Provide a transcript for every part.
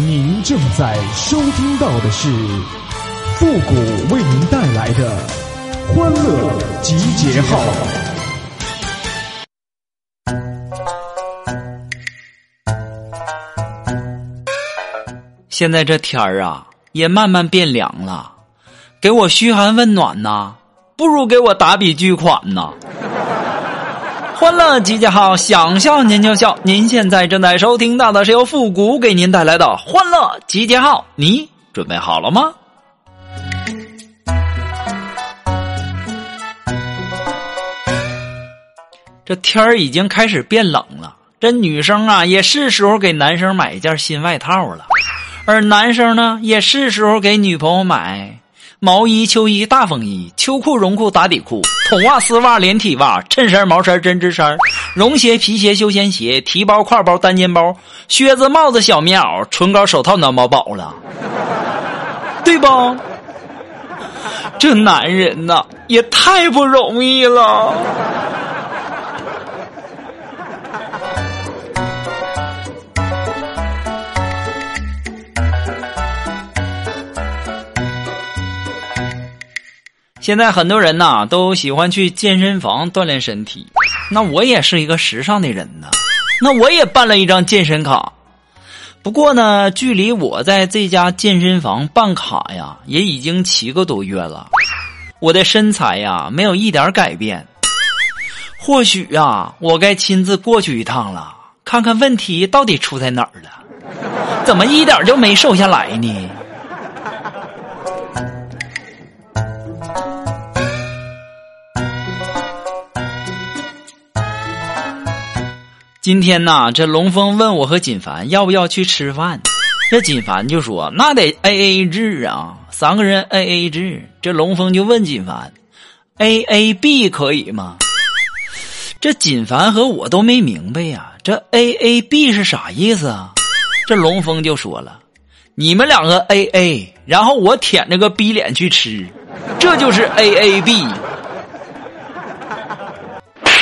您正在收听到的是复古为您带来的欢乐集结号。现在这天儿啊，也慢慢变凉了，给我嘘寒问暖呐，不如给我打笔巨款呐！欢乐集结号，想笑您就笑。您现在正在收听到的是由复古给您带来的欢乐集结号，你准备好了吗？这天儿已经开始变冷了，这女生啊也是时候给男生买一件新外套了，而男生呢也是时候给女朋友买。毛衣、秋衣、大风衣、秋裤、绒裤、打底裤、筒袜、丝袜、连体袜、衬衫、毛衫、针织衫、绒鞋、皮鞋、休闲鞋、提包、挎包、单肩包、靴子、帽子、小棉袄、唇膏、手套、暖宝宝了，对不？这男人呐，也太不容易了。现在很多人呐都喜欢去健身房锻炼身体，那我也是一个时尚的人呢，那我也办了一张健身卡。不过呢，距离我在这家健身房办卡呀，也已经七个多月了，我的身材呀没有一点改变。或许呀，我该亲自过去一趟了，看看问题到底出在哪儿了，怎么一点就没瘦下来呢？今天呐，这龙峰问我和锦凡要不要去吃饭，这锦凡就说那得 A A 制啊，三个人 A A 制。这龙峰就问锦凡，A A B 可以吗？这锦凡和我都没明白呀，这 A A B 是啥意思啊？这龙峰就说了，你们两个 A A，然后我舔着个逼脸去吃，这就是 A A B。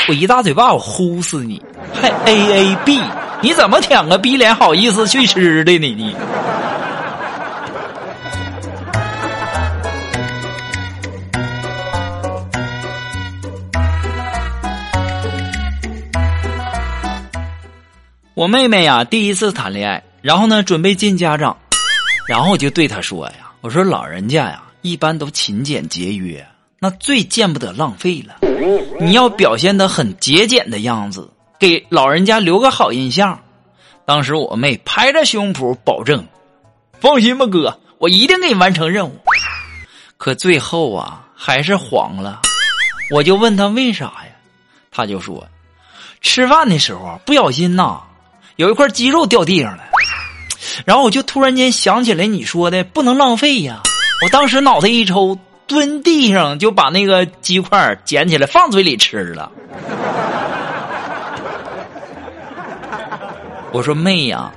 我一大嘴巴，我呼死你！还 A A B，你怎么舔个逼脸好意思去吃的呢？你？我妹妹呀，第一次谈恋爱，然后呢，准备见家长，然后我就对她说呀：“我说老人家呀，一般都勤俭节约。”那最见不得浪费了，你要表现的很节俭的样子，给老人家留个好印象。当时我妹拍着胸脯保证：“放心吧，哥，我一定给你完成任务。”可最后啊，还是黄了。我就问他为啥呀？他就说：“吃饭的时候不小心呐，有一块鸡肉掉地上了。”然后我就突然间想起来你说的不能浪费呀，我当时脑袋一抽。蹲地上就把那个鸡块捡起来放嘴里吃了。我说妹呀，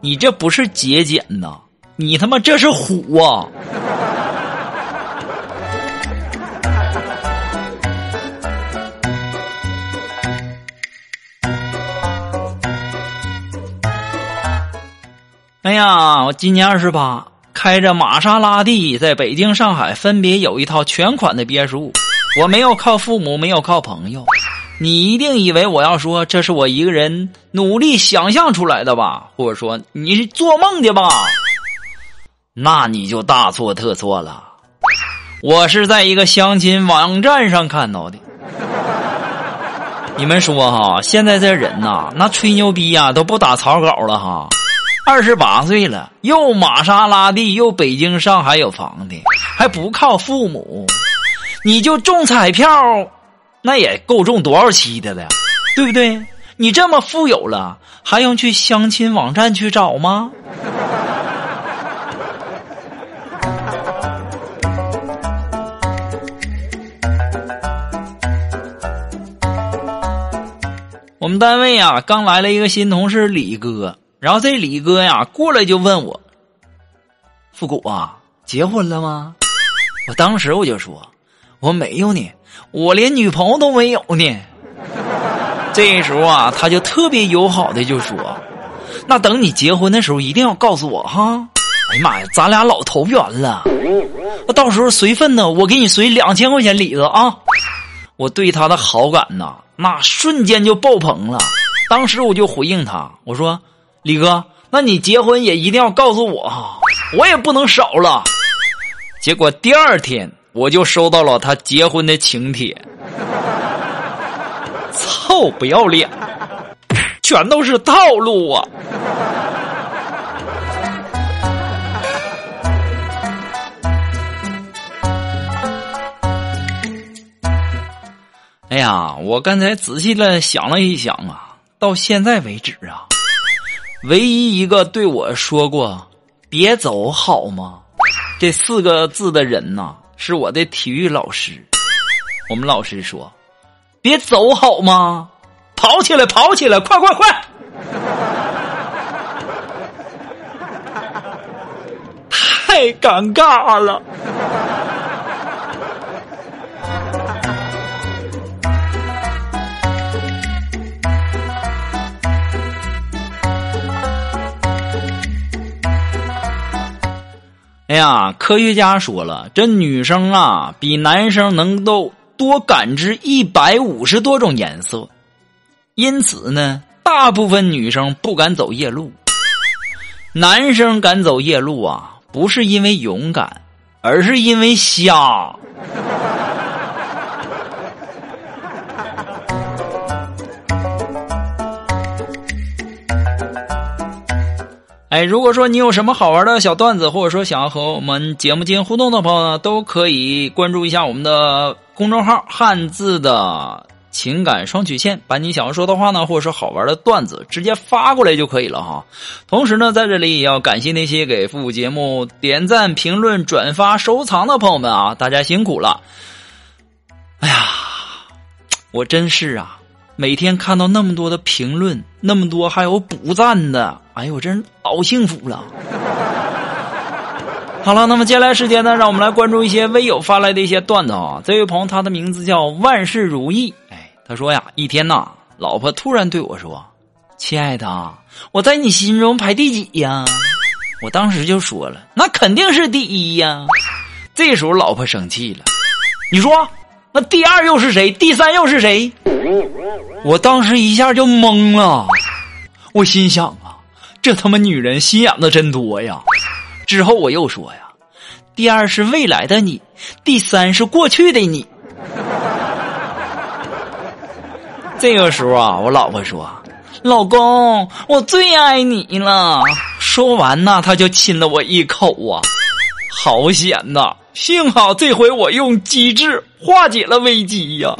你这不是节俭呐，你他妈这是虎啊！哎呀，我今年二十八。开着玛莎拉蒂，在北京、上海分别有一套全款的别墅。我没有靠父母，没有靠朋友。你一定以为我要说这是我一个人努力想象出来的吧？或者说你是做梦的吧？那你就大错特错了。我是在一个相亲网站上看到的。你们说哈，现在这人呐，那吹牛逼呀都不打草稿了哈。二十八岁了，又玛莎拉蒂，又北京、上海有房的，还不靠父母，你就中彩票，那也够中多少期的了，对不对？你这么富有了，还用去相亲网站去找吗？我们单位啊，刚来了一个新同事李哥。然后这李哥呀过来就问我：“复古啊，结婚了吗？”我当时我就说：“我没有呢，我连女朋友都没有呢。”这时候啊，他就特别友好的就说：“那等你结婚的时候一定要告诉我哈。哎呀妈呀，咱俩老投缘了，那到时候随份呢，我给你随两千块钱礼子啊。我对他的好感呐，那瞬间就爆棚了。当时我就回应他，我说：“李哥，那你结婚也一定要告诉我哈，我也不能少了。”结果第二天我就收到了他结婚的请帖。臭不要脸，全都是套路啊！哎呀，我刚才仔细的想了一想啊，到现在为止啊，唯一一个对我说过“别走好吗”这四个字的人呐，是我的体育老师。我们老师说。别走好吗？跑起来，跑起来，快快快！太尴尬了。哎呀，科学家说了，这女生啊，比男生能够。多感知一百五十多种颜色，因此呢，大部分女生不敢走夜路。男生敢走夜路啊，不是因为勇敢，而是因为瞎。哎，如果说你有什么好玩的小段子，或者说想要和我们节目进行互动的朋友呢，都可以关注一下我们的。公众号“汉字的情感双曲线”，把你想要说的话呢，或者说好玩的段子，直接发过来就可以了哈。同时呢，在这里也要感谢那些给复古节目点赞、评论、转发、收藏的朋友们啊，大家辛苦了。哎呀，我真是啊，每天看到那么多的评论，那么多还有补赞的，哎呦，我真老幸福了。好了，那么接下来时间呢，让我们来关注一些微友发来的一些段子啊。这位朋友，他的名字叫万事如意。哎，他说呀，一天呐，老婆突然对我说：“亲爱的，我在你心中排第几呀？”我当时就说了：“那肯定是第一呀。”这时候老婆生气了：“你说，那第二又是谁？第三又是谁？”我当时一下就懵了，我心想啊，这他妈女人心眼子真多呀。之后我又说呀，第二是未来的你，第三是过去的你。这个时候啊，我老婆说：“老公，我最爱你了。”说完呢，他就亲了我一口啊，好险呐！幸好这回我用机智化解了危机呀。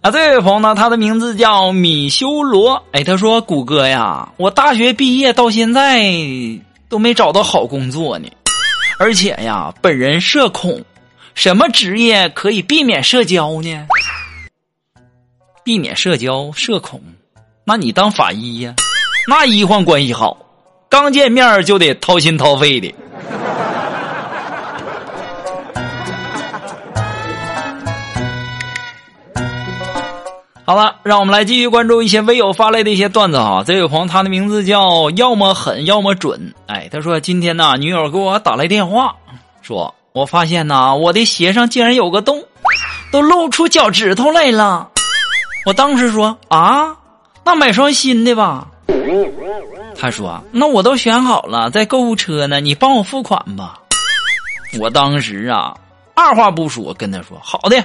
啊，这位朋友呢，他的名字叫米修罗。哎，他说：“谷歌呀，我大学毕业到现在都没找到好工作呢，而且呀，本人社恐，什么职业可以避免社交呢？避免社交，社恐，那你当法医呀？那医患关系好，刚见面就得掏心掏肺的。”好了，让我们来继续关注一些微友发来的一些段子哈。这位朋友，他的名字叫要么狠要么准。哎，他说今天呢，女友给我打来电话，说我发现呐，我的鞋上竟然有个洞，都露出脚趾头来了。我当时说啊，那买双新的吧。他说那我都选好了，在购物车呢，你帮我付款吧。我当时啊，二话不说跟他说好的。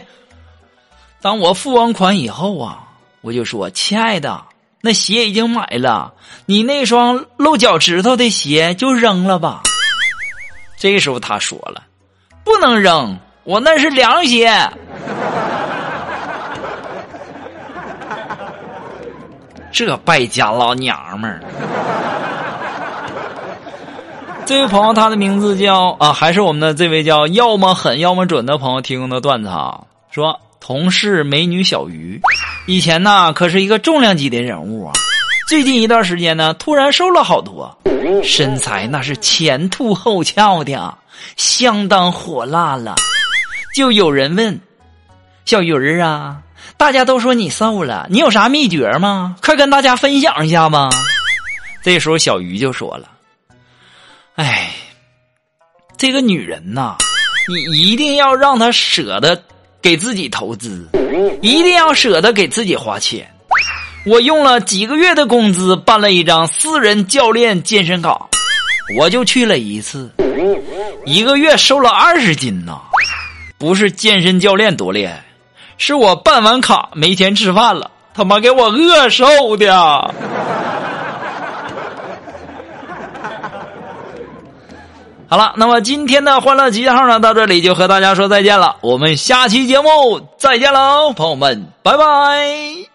当我付完款以后啊，我就说：“亲爱的，那鞋已经买了，你那双露脚趾头的鞋就扔了吧。”这时候他说了：“不能扔，我那是凉鞋。”这败家老娘们儿。这位朋友，他的名字叫啊，还是我们的这位叫要么狠要么准的朋友提供的段子啊，说。同事美女小鱼，以前呢可是一个重量级的人物啊，最近一段时间呢突然瘦了好多，身材那是前凸后翘的，相当火辣了。就有人问小鱼儿啊，大家都说你瘦了，你有啥秘诀吗？快跟大家分享一下吧。这时候小鱼就说了：“哎，这个女人呐，你一定要让她舍得给自己投资，一定要舍得给自己花钱。我用了几个月的工资办了一张私人教练健身卡，我就去了一次，一个月瘦了二十斤呐。不是健身教练多厉害。”是我办完卡没钱吃饭了，他妈给我饿瘦的。好了，那么今天的欢乐集结号呢，到这里就和大家说再见了。我们下期节目再见喽，朋友们，拜拜。